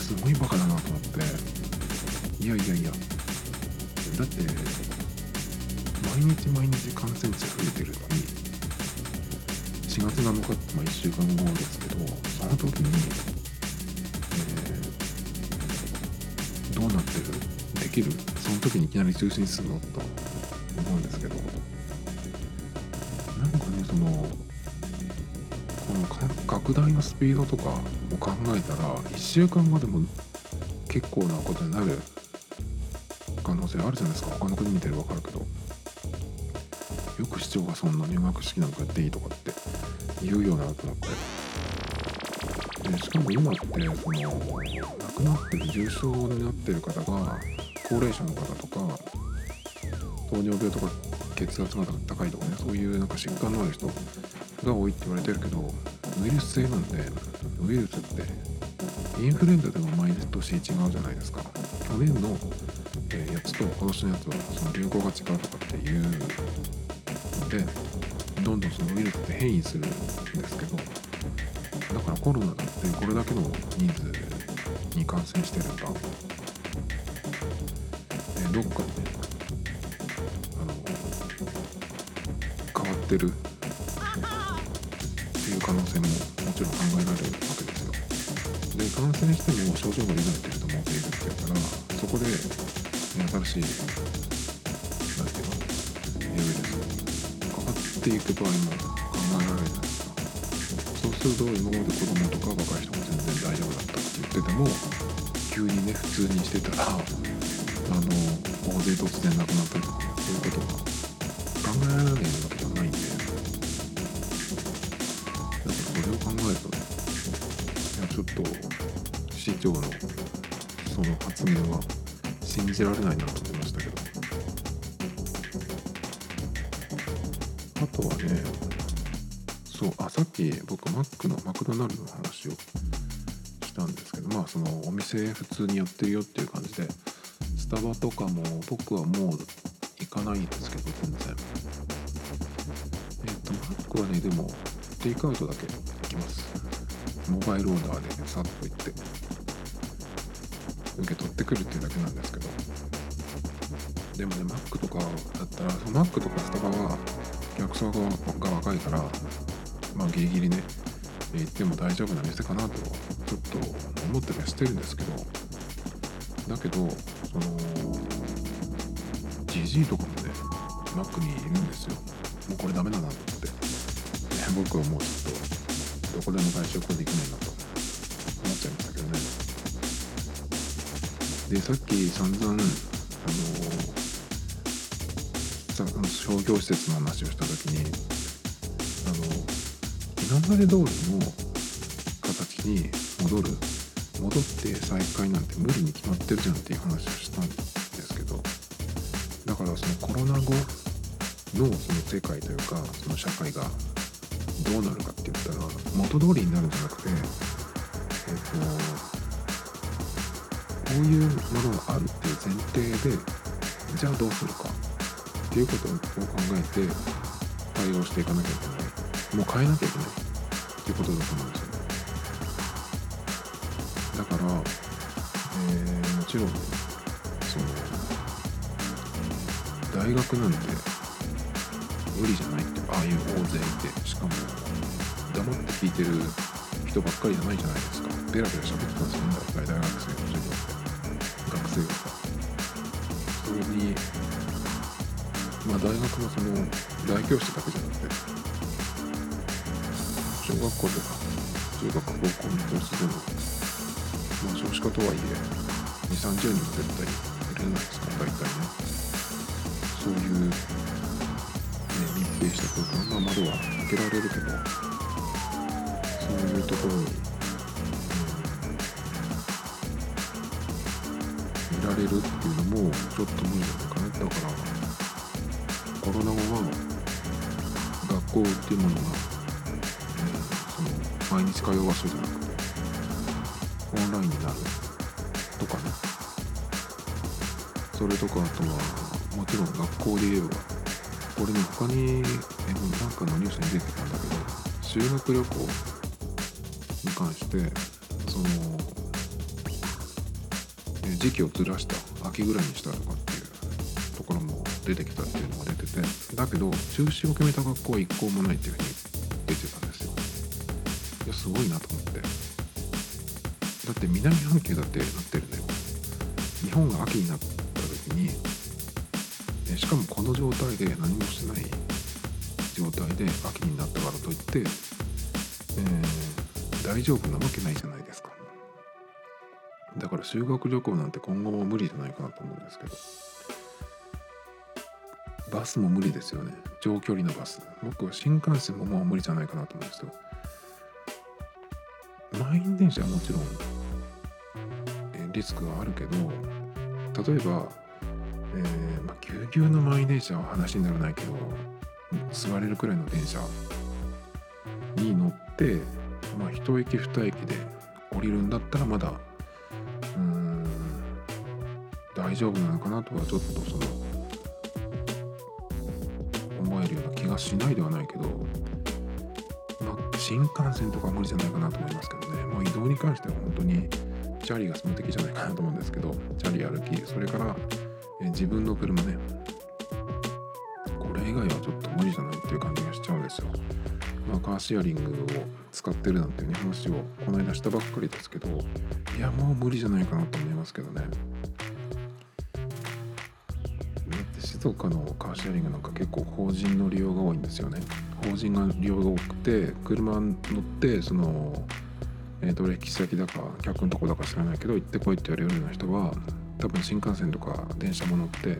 すごいバカだなと思って。いやいやいや。だって毎日毎日感染者増えてるのに4月7日ってまあ1週間後ですけどその時にどうなってる？できる？その時にいきなり中止にするの？と思うんですけど。なんかねそのこの拡大のスピードとかを考えたら1週間後でも結構なことになる可能性あるじゃないですか。他の国見てる分かるけど。よく市長がそんな入学式なんかやっていいとかって言うよなと思って。でしかも今ってその亡くなってる重症になってる方が高齢者の方とか糖尿病とか血圧が高いとかねそういうなんか疾患のある人が多いって言われてるけどウイルス性なんでウイルスってインフルエンザでも毎年違うじゃないですか。去年の、えやつと今年のやつはその流行が違うとかっていうのでどんどんそのウイルスって変異するんですけどだからコロナだってこれだけの人数に感染してるんだ、えどっかでねあの変わってる感染しても症状が出ないっていう人もいるっていうからそこで、新しい何ていうのウイルスかかっていく場合も考えられるじゃない。そうすると今まで子供とか若い人も全然大丈夫だったって言ってても急にね普通にしてたらあの大勢突然亡くなったりとかそういうことが考えられないわけじゃなと市長のその発言は信じられないなと思いましたけど。あとはねそうあさっき僕マックのマクドナルドの話をしたんですけどまあそのお店普通にやってるよっていう感じでスタバとかも僕はもう行かないんですけど全然。えっ、ー、とマックはねでもテイクアウトだけ。モバイルオーダーで、ね、さっと行って受け取ってくるっていうだけなんですけど。でもねマックとかだったらそのマックとかスタバは客層が若いからまあギリギリね行っても大丈夫な店かなとちょっと思ってはしてるんですけど。だけどそのじじいとかもねマックにいるんですよ。もうこれダメだなと思って、ね、僕はもうちょっとどこでも外食できないなと思っちゃいましたけどねでさっき散々あのさ商業施設の話をした時にあの今まで通りの形に戻る戻って再開なんて無理に決まってるじゃんっていう話をしたんですけどだからそのコロナ後のその世界というかその社会がどうなるかって言ったら元通りになるんじゃなくてえっ、とこういうものがあるっていう前提でじゃあどうするかっていうことを考えて対応していかなきゃいけない。もう変えなきゃいけないっていうことだと思うんですよね。だから、えー、もちろんその大学なんて無理じゃないってああいう大勢いてしかも黙って聞いてる人ばっかりじゃないじゃないですか。ベラベラ喋ってたんですよね大大学生の授業って学生がそれにまあ大学のその大教室だけじゃなくて小学校とか中学高校の教室でもまあ少子化とはいえ2 3 0人は絶対いるじゃないですか大体ね。密閉した空間まあ窓は開けられるけどそういうところに、うん、いられるっていうのもちょっと無理ないかなだからコロナ後は学校っていうものがその毎日通う場所じゃなくてオンラインになるとかね。それとかあとはもちろん学校で言えばこれね他になんかのニュースに出てたんだけど修学旅行に関してその時期をずらした秋ぐらいにしたとかっていうところも出てきたっていうのが出ててだけど中止を決めた学校は一校もないっていうふうに出てたんですよ。いやすごいなと思って。だって南半球だってなってるんだよ。日本が秋になった時にしかもこの状態で何もしてない状態で秋になったからといって、えー、大丈夫なわけないじゃないですか。だから修学旅行なんて今後も無理じゃないかなと思うんですけど。バスも無理ですよね。長距離のバス。僕は新幹線ももう無理じゃないかなと思うんですよ。満員電車はもちろん、えリスクはあるけど例えば、えー、まあ、ぎゅうぎゅうの満員電車は話にならないけど座れるくらいの電車に乗って、まあ、一駅二駅で降りるんだったらまだうん大丈夫なのかなとはちょっとその思えるような気がしないではないけどま新幹線とかは無理じゃないかなと思いますけどね。もう移動に関しては本当にチャリがその的じゃないかなと思うんですけどチャリ歩きそれからえ自分の車ね。じゃないっていう感じがしちゃうんですよ。まあカーシェアリングを使ってるなんていう、ね、話をこの間したばっかりですけどいやもう無理じゃないかなと思いますけどね。だって静岡のカーシェアリングなんか結構法人の利用が多いんですよね。法人が利用が多くて車乗ってその、えー、取引先だか客のとこだか知らないけど行ってこいって言われるような人は多分新幹線とか電車も乗って、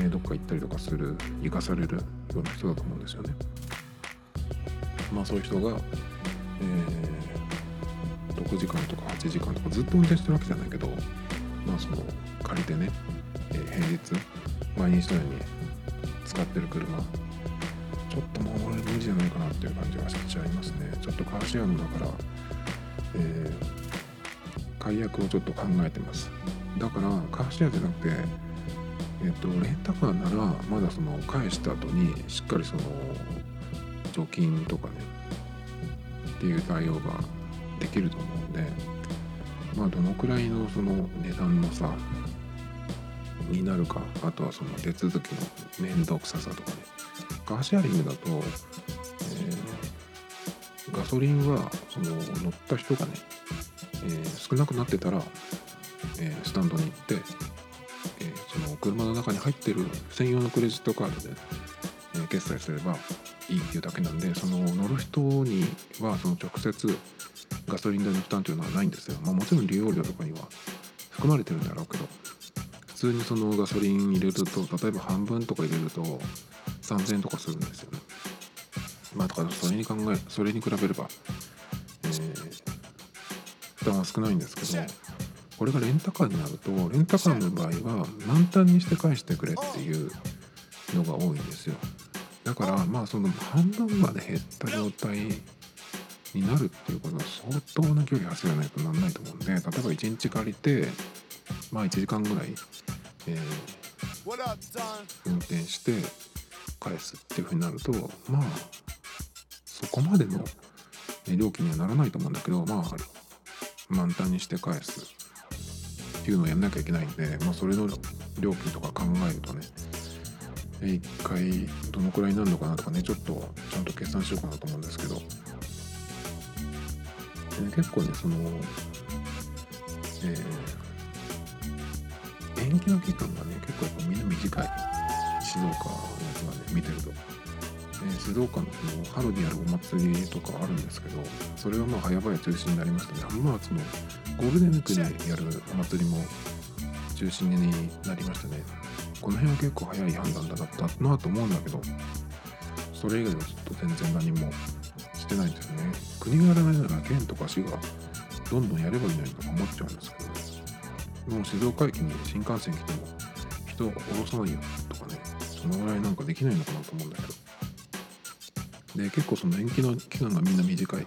えー、どっか行ったりとかする生かされるような人だと思うんですよね。まあそういう人が、えー、6時間とか8時間とかずっと運転してるわけじゃないけどまあその借りてね、えー、平日毎日のように使ってる車ちょっともう俺無理じゃないかなっていう感じがしちゃいますねちょっとカーシェアのだから、えー、解約をちょっと考えてますだからカーシェアじゃなくてえっ、とレンタカーならまだその返した後にしっかりその貯金とかねっていう対応ができると思うんでまあどのくらいのその値段のさになるかあとはその手続きの面倒くささとかねカーシェアリングだと、えー、ガソリンはその乗った人がね、えー、少なくなってたら、えー、スタンドに行って、車の中に入ってる専用のクレジットカードで、え決済すればいいっていうだけなんでその乗る人にはその直接ガソリン代の負担というのはないんですよ、まあ、もちろん利用料とかには含まれてるんだろうけど普通にそのガソリン入れると例えば半分とか入れると3000円とかするんですよね。まあだからそれに考えそれに比べれば、えー、負担は少ないんですけどこれがレンタカーになるとレンタカーの場合は満タンにして返してくれっていうのが多いんですよ。だからまあその半分まで減った状態になるっていうことは相当な距離走らないとなんないと思うんで例えば1日借りてまあ1時間ぐらい、えー、運転して返すっていうふうになるとまあそこまでの料金にはならないと思うんだけどまあ満タンにして返す。っていうのをやんなきゃいけないんで、まあ、それの料金とか考えるとね1回どのくらいになるのかなとかねちょっとちゃんと計算しようかなと思うんですけど。結構ねその、えー、延期の期間がね結構やっぱみんな短い静岡のやつがね見てると、え、静岡のその春にやるお祭りとかあるんですけどそれはまあ早々中止になりましたね。まあそのゴールデンウィークにやるお祭りも中止になりましたね。この辺は結構早い判断だったなと思うんだけどそれ以外はちょっと全然何もしてないんですよね。国がやらないなら県とか市がどんどんやればいいのにとか思っちゃうんですけどもう静岡駅に新幹線来ても人を降ろさないよとかねそのぐらいなんかできないのかなと思うんだけど。で結構その延期の期間がみんな短い。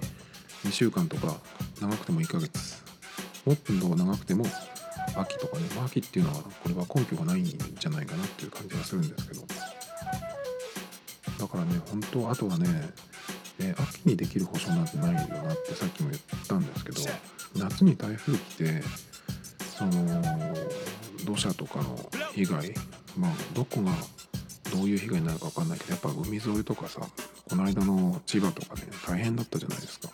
2週間とか長くても1ヶ月。もっと長くても秋とかね、まあ、秋っていうのはこれは根拠がないんじゃないかなっていう感じがするんですけど。だからね本当あとはね、えー、秋にできる保証なんてないよなってさっきも言ったんですけど夏に台風来てその土砂とかの被害まあどこがどういう被害になるか分かんないけどやっぱ海沿いとかさこの間の千葉とかね大変だったじゃないですか。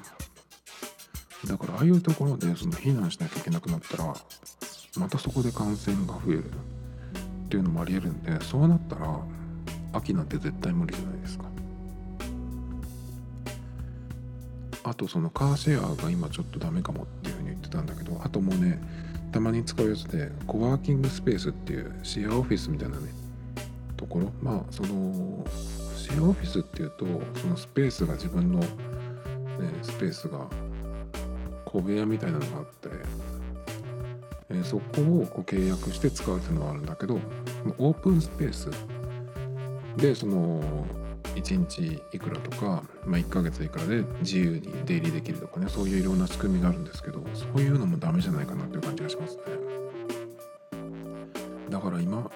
だからああいうところでその避難しなきゃいけなくなったらまたそこで感染が増える。っていうのもありえるんでそうなったら秋なんて絶対無理じゃないですか。あとそのカーシェアが今ちょっとダメかもっていうふうに言ってたんだけどあともうねたまに使うやつでコワーキングスペースっていうシェアオフィスみたいなねところ。まあそのシェアオフィスっていうとそのスペースが自分の、ね、スペースが小部屋みたいなのがあってえー、そこをこう契約して使うっていうのはあるんだけどオープンスペースでその1日いくらとか、まあ、1ヶ月いくらで自由に出入りできるとかねそういういろんな仕組みがあるんですけどそういうのもダメじゃないかなっていう感じがしますね。だから今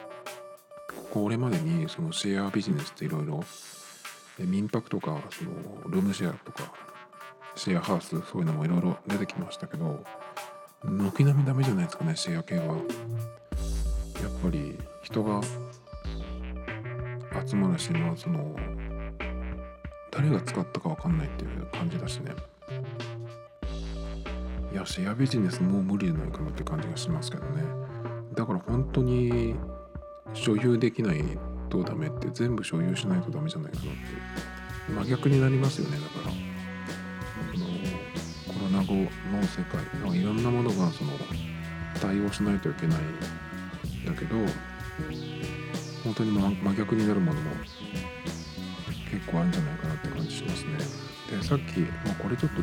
これまでにそのシェアビジネスっていろいろ民泊とかそのルームシェアとかシェアハウスそういうのもいろいろ出てきましたけど軒並みダメじゃないですかねシェア系は。やっぱり人が集まるしまあその誰が使ったか分かんないっていう感じだしね。いやシェアビジネスもう無理じゃないかなって感じがしますけどね。だから本当に所有できないとダメって全部所有しないとダメじゃないかなって。真逆になりますよねだから。語の世界いろんなものがその対応しないといけない。んだけど本当に真逆になるものも結構あるんじゃないかなって感じしますね。でさっき、まあ、これちょっと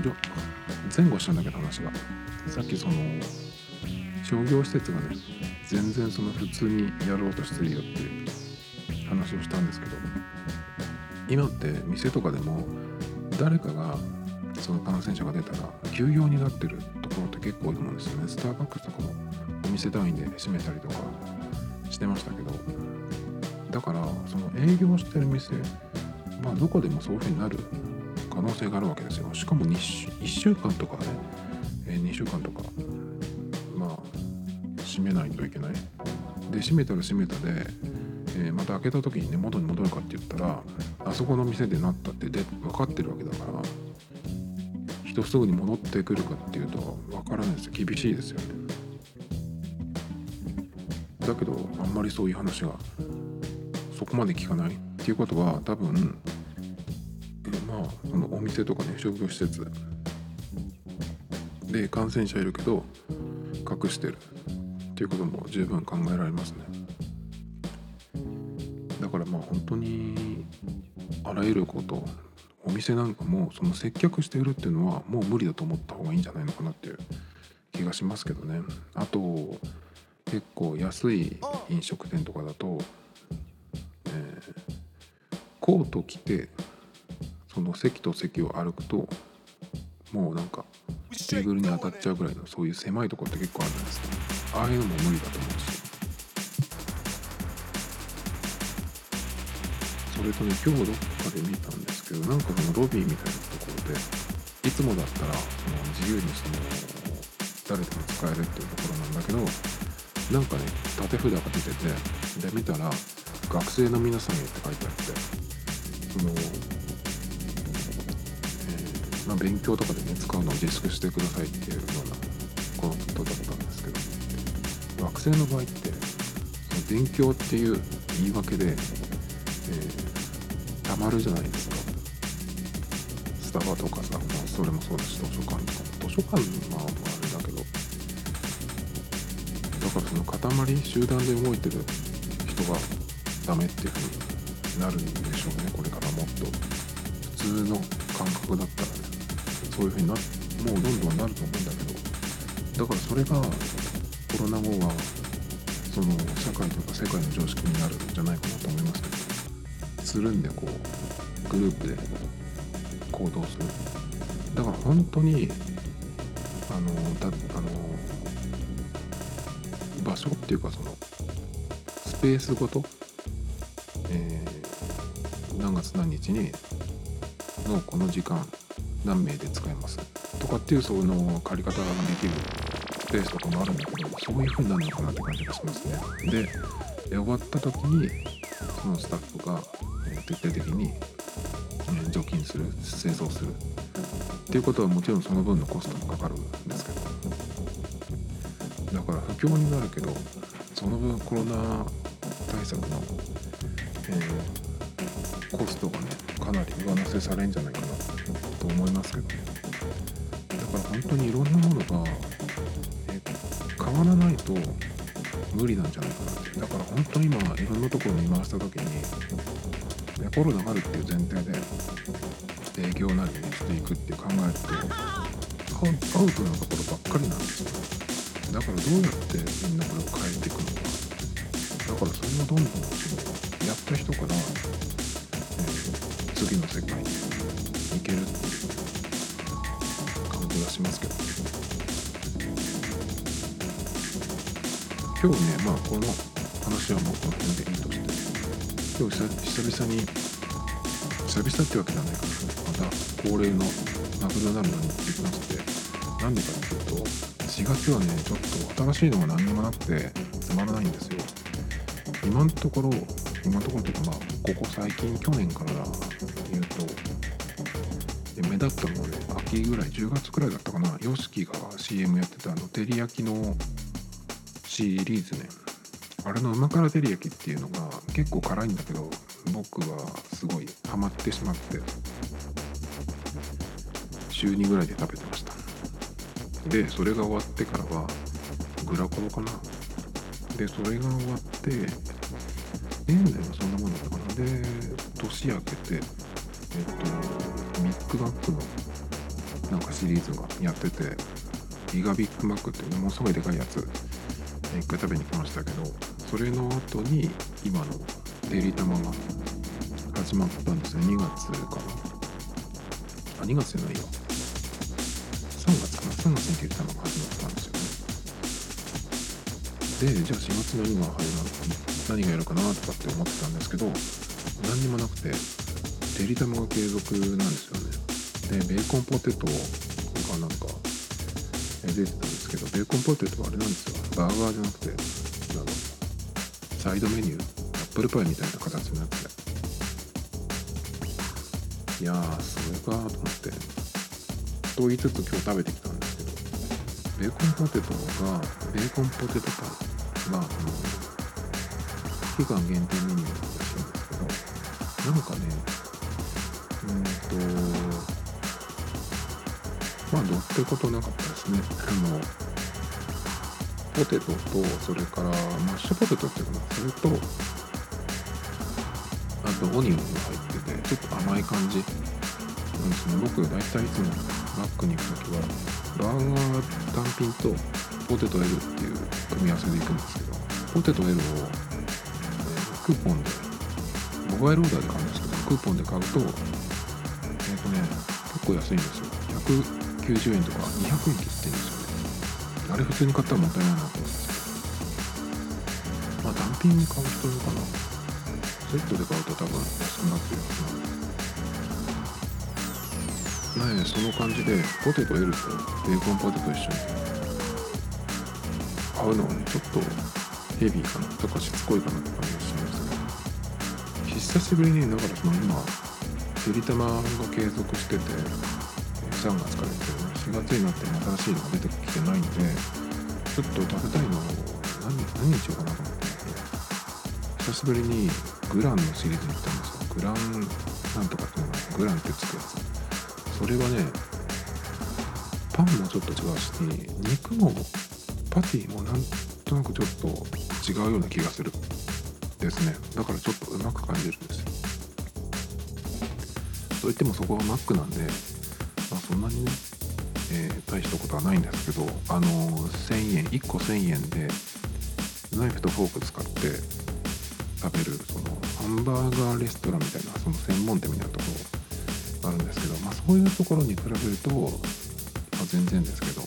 前後したんだけど話が。さっきその商業施設がね全然その普通にやろうとしてるよっていう話をしたんですけど今って店とかでも誰かがその感染者が出たら休業になってるところって結構多いと思うんですよね。スターバックスとかもお店単位で閉めたりとかしてましたけどだからその営業してる店まあどこでもそういうふうになる可能性があるわけですよ。しかも 1, 週間とかね、2週間とかまあ閉めないといけない。で閉めたら閉めたで、え、また開けた時にね元に戻るかって言ったらあそこの店でなったってで分かってるわけだから人すぐに戻ってくるかっていうと分からないですよ。厳しいですよね。だけどあんまりそういう話がそこまで聞かないっていうことは多分まあそのお店とかね商業施設で感染者いるけど隠してるっていうことも十分考えられますね。だからまあ本当にあらゆることお店なんかもその接客して売るっていうのはもう無理だと思った方がいいんじゃないのかなっていう気がしますけどね。あと結構安い飲食店とかだと、えー、コート着てその席と席を歩くともうなんかテーブルに当たっちゃうぐらいのそういう狭いところって結構あるじゃないですかああいうのも無理だと思うし。それとね今日どっかで見たんでけどなんかそのロビーみたいなところでいつもだったらその自由にその誰でも使えるっていうところなんだけどなんかね縦札が出ててで見たら「学生の皆さんへ」って書いてあってそのえまあ、勉強とかでね使うのを自粛してくださいっていうようなことだったんですけど学生の場合ってその勉強っていう言い訳で、えー、たまるじゃないですか。スタバとかさ、まあ、それもそうだし図書館とか図書館はあれだけどだからその塊集団で動いてる人がダメっていう風になるんでしょうね。これからもっと普通の感覚だったらねそういう風になもうどんどんなると思うんだけどだからそれがコロナ後はその社会とか世界の常識になるんじゃないかなと思いますけどつるんでこうグループで行動する。だから本当にあのだあの場所っていうかそのスペースごと、えー、何月何日にのこの時間何名で使えます。とかっていうその借り方ができるスペースとかもあるんだけどそういう風になるのかなって感じがしますね。で終わった時にそのスタッフが徹底的に除菌する清掃する。っていうことはもちろんその分のコストもかかるんですけど。だから不況になるけどその分コロナ対策の、えー、コストがねかなり上乗せされるんじゃないかなと思いますけどね。だから本当にいろんなものが、えー、変わらないと無理なんじゃないかなって。だから本当に今いろんなところに回した時にコロナがあるっていう前提で営業なりにしていくって考えるとアウトなところばっかりなんですよ。だからどうやってみんなこれを変えていくのか。だからそれをどんどんやった人から、え、次の世界に行けるって気がしますけど今日ねまあこの話はもうこの辺でいいとして。今日久々に久々ってわけじゃないかなまた恒例のマクドナルドに行ってきましてなんでかっていうと4月はねちょっと新しいのが何にもなくてつまらないんですよ。今のところ今のところというかまあここ最近去年から言うと目立ったのはね秋ぐらい10月くらいだったかな YOSHIKI が CM やってたあの照り焼きのシリーズね。あれの旨辛照り焼きっていうのが結構辛いんだけど僕はすごいハマってしまって週2ぐらいで食べてました。でそれが終わってからはグラコロかな。でそれが終わって年内はそんなもんだったかな。で年明けてえっとビッグマックのなんかシリーズがやっててギガビッグマックっていうものすごいでかいやつ一回食べに来ましたけどそれの後に今のデリ玉が始まったんですよ。2月かな。あ2月じゃないよ。3月かな。3月にデリ玉が始まったんですよね。でじゃあ4月何が入る何がやるかなとかって思ってたんですけど何にもなくてデリタムが継続なんですよね。でベーコンポテトがなんか出てたんですけどベーコンポテトはあれなんですよ。バーガーじゃなくてサイドメニューアップルパイみたいな形になっていやーそれかと思って。と言いつつ今日食べてきたんですけどベーコンポテトがベーコンポテトパイがあの期間限定メニューだったらしいんですけどなんかねうんとまあどうってことなかったですね。あのポテトとそれからマッシュポテトっていうかなそれとあとオニオンが入っててちょっと甘い感じ。なんですね。僕大体いつもマックに行く時はバーガー単品とポテト L っていう組み合わせで行くんですけどポテト L を、えークーポンでモバイルオーダーで買うんですけどクーポンで買うとえっ、とね結構安いんですよ190円とか200円切ってるんですよあれ普通に買ったらもったいないな。と思うんですけどまあ単品に買う人いるかな。セットで買うと多分安くなってるはずなんでねその感じでポテト L とベーコンポテト一緒に。買うのはねちょっとヘビーかな。とかしつこいかなって感じがしますけど久しぶりにだからその今てりたまが継続してて3月からですけどね。4月になっても新しいのが出てきてないんでちょっと食べたいのを何何にしようかなと思って。久しぶりにグランのシリーズに来たんですよ。グランなんとかっていうのがグランってつくやつ。それはねパンもちょっと違うし肉もパティもなんとなくちょっと違うような気がするですね。だからちょっとうまく感じるんですよ。といってもそこはマックなんで、まあ、そんなにね、大したことはないんですけどあの1000円1個1000円でナイフとフォーク使って食べるそのハンバーガーレストランみたいなその専門店みたいなところがあるんですけど、まあ、そういうところに比べると、まあ、全然ですけど。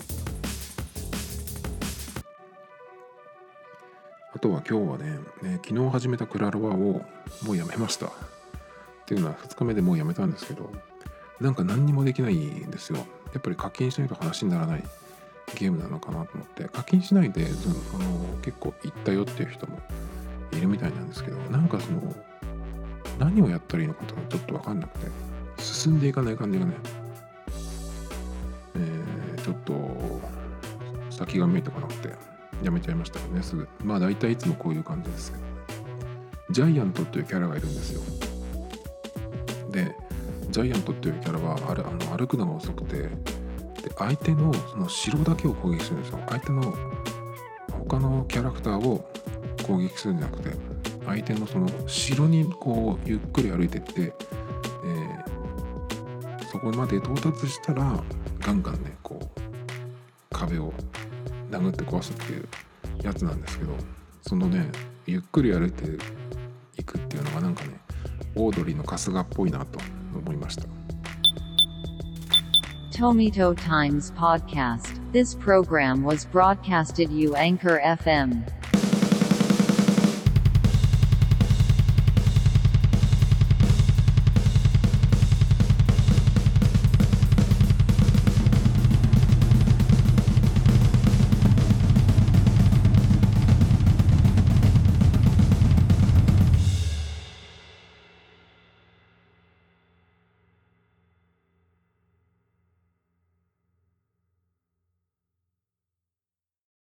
あとは今日はねね昨日始めたクラロワをもうやめました。っていうのは2日目でもうやめたんですけどなんか何にもできないんですよ。やっぱり課金しないと話にならないゲームなのかなと思って課金しないでそのあの結構行ったよっていう人もいるみたいなんですけどなんかその何をやったらいいのかとかちょっと分かんなくて進んでいかない感じがね、えーちょっと先が見えてこなくてやめちゃいましたよねすぐ。まあ大体いつもこういう感じですけどジャイアントっていうキャラがいるんですよ。でジャイアントっていうキャラはあれあの歩くのが遅くてで相手のその城だけを攻撃するんですよ。相手の他のキャラクターを攻撃するんじゃなくて相手のその城にこうゆっくり歩いてって、えーそこまで到達したらガンガンねこう壁を殴って壊すっていうやつなんですけどそのねゆっくり歩いていくっていうのがなんかねオードリーの春日っぽいなと思いました Tomito Times Podcast. This program was broadcasted you Anchor FM.